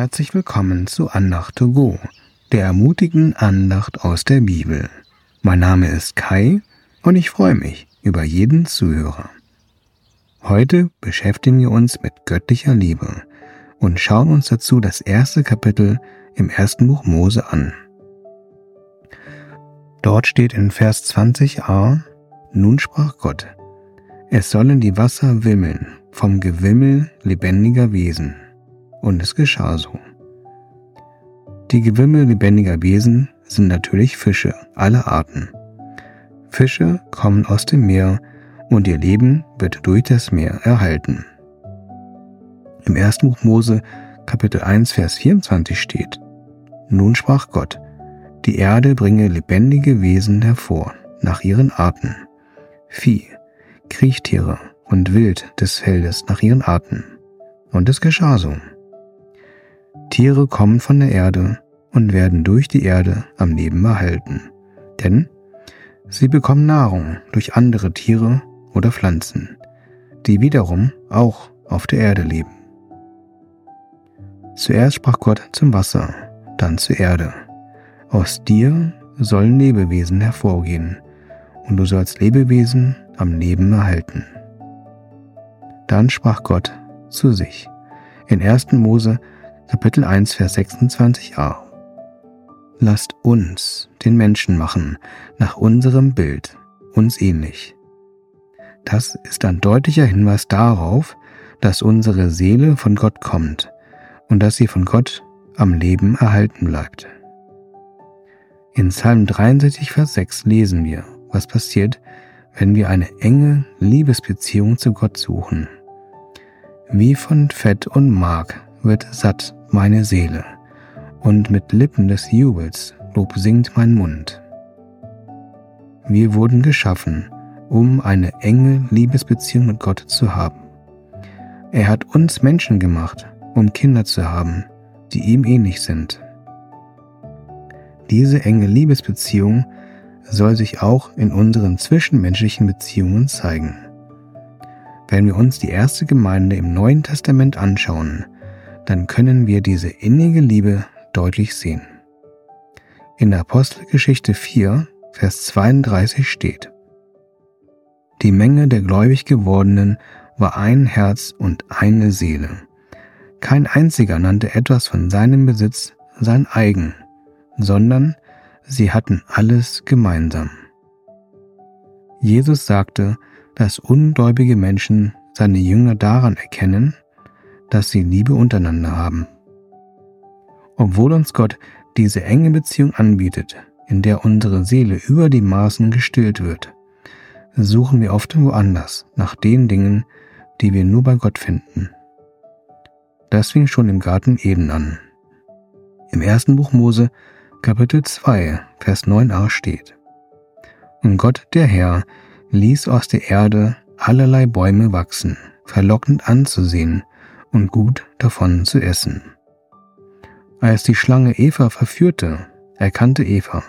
Herzlich willkommen zu Andacht to go, der ermutigenden Andacht aus der Bibel. Mein Name ist Kai und ich freue mich über jeden Zuhörer. Heute beschäftigen wir uns mit göttlicher Liebe und schauen uns dazu das erste Kapitel im ersten Buch Mose an. Dort steht in Vers 20a, Nun sprach Gott, es sollen die Wasser wimmeln vom Gewimmel lebendiger Wesen. Und es geschah so. Die Gewimmel lebendiger Wesen sind natürlich Fische aller Arten. Fische kommen aus dem Meer und ihr Leben wird durch das Meer erhalten. Im ersten Buch Mose Kapitel 1 Vers 24 steht, Nun sprach Gott, die Erde bringe lebendige Wesen hervor, nach ihren Arten, Vieh, Kriechtiere und Wild des Feldes nach ihren Arten. Und es geschah so. Tiere kommen von der Erde und werden durch die Erde am Leben erhalten, denn sie bekommen Nahrung durch andere Tiere oder Pflanzen, die wiederum auch auf der Erde leben. Zuerst sprach Gott zum Wasser, dann zur Erde. Aus dir sollen Lebewesen hervorgehen, und du sollst Lebewesen am Leben erhalten. Dann sprach Gott zu sich. In 1. Mose Kapitel 1, Vers 26a. Lasst uns den Menschen machen, nach unserem Bild, uns ähnlich. Das ist ein deutlicher Hinweis darauf, dass unsere Seele von Gott kommt und dass sie von Gott am Leben erhalten bleibt. In Psalm 63, Vers 6 lesen wir, was passiert, wenn wir eine enge Liebesbeziehung zu Gott suchen. Wie von Fett und Mark wird satt meine Seele, und mit Lippen des Jubels Lob singt mein Mund. Wir wurden geschaffen, um eine enge Liebesbeziehung mit Gott zu haben. Er hat uns Menschen gemacht, um Kinder zu haben, die ihm ähnlich sind. Diese enge Liebesbeziehung soll sich auch in unseren zwischenmenschlichen Beziehungen zeigen. Wenn wir uns die erste Gemeinde im Neuen Testament anschauen, dann können wir diese innige Liebe deutlich sehen. In der Apostelgeschichte 4, Vers 32 steht, Die Menge der gläubig gewordenen war ein Herz und eine Seele. Kein einziger nannte etwas von seinem Besitz sein eigen, sondern sie hatten alles gemeinsam. Jesus sagte, dass ungläubige Menschen seine Jünger daran erkennen, dass sie Liebe untereinander haben. Obwohl uns Gott diese enge Beziehung anbietet, in der unsere Seele über die Maßen gestillt wird, suchen wir oft woanders nach den Dingen, die wir nur bei Gott finden. Das fing schon im Garten Eden an. Im ersten Buch Mose, Kapitel 2, Vers 9a steht. Und Gott, der Herr, ließ aus der Erde allerlei Bäume wachsen, verlockend anzusehen und gut davon zu essen. Als die Schlange Eva verführte, erkannte Eva,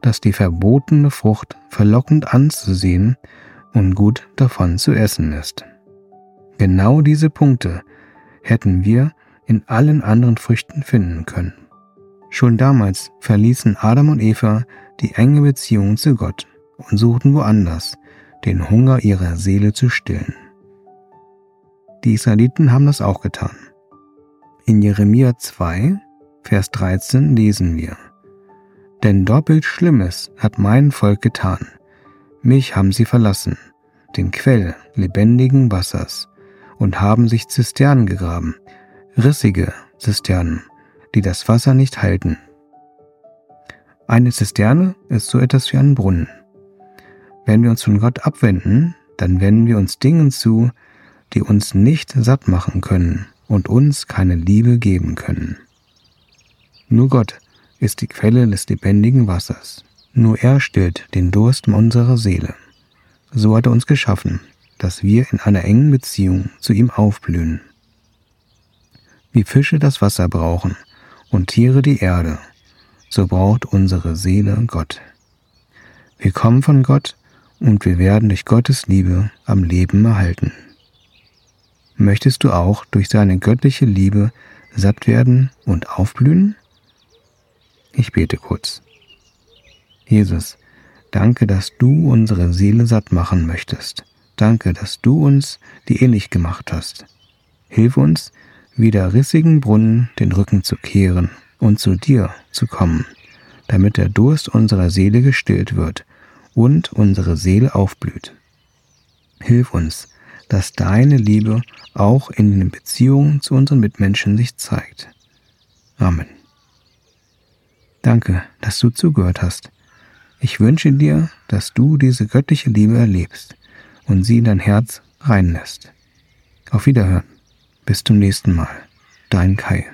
dass die verbotene Frucht verlockend anzusehen und gut davon zu essen ist. Genau diese Punkte hätten wir in allen anderen Früchten finden können. Schon damals verließen Adam und Eva die enge Beziehung zu Gott und suchten woanders, den Hunger ihrer Seele zu stillen. Die Israeliten haben das auch getan. In Jeremia 2, Vers 13 lesen wir, Denn doppelt Schlimmes hat mein Volk getan. Mich haben sie verlassen, den Quell lebendigen Wassers, und haben sich Zisternen gegraben, rissige Zisternen, die das Wasser nicht halten. Eine Zisterne ist so etwas wie ein Brunnen. Wenn wir uns von Gott abwenden, dann wenden wir uns Dingen zu, die uns nicht satt machen können und uns keine Liebe geben können. Nur Gott ist die Quelle des lebendigen Wassers. Nur er stillt den Durst unserer Seele. So hat er uns geschaffen, dass wir in einer engen Beziehung zu ihm aufblühen. Wie Fische das Wasser brauchen und Tiere die Erde, so braucht unsere Seele Gott. Wir kommen von Gott und wir werden durch Gottes Liebe am Leben erhalten möchtest du auch durch seine göttliche Liebe satt werden und aufblühen? Ich bete kurz. Jesus, danke, dass du unsere Seele satt machen möchtest. Danke, dass du uns die ähnlich gemacht hast. Hilf uns, wie der rissigen Brunnen den Rücken zu kehren und zu dir zu kommen, damit der Durst unserer Seele gestillt wird und unsere Seele aufblüht. Hilf uns, dass deine Liebe auch in den Beziehungen zu unseren Mitmenschen sich zeigt. Amen. Danke, dass du zugehört hast. Ich wünsche dir, dass du diese göttliche Liebe erlebst und sie in dein Herz reinlässt. Auf Wiederhören. Bis zum nächsten Mal. Dein Kai.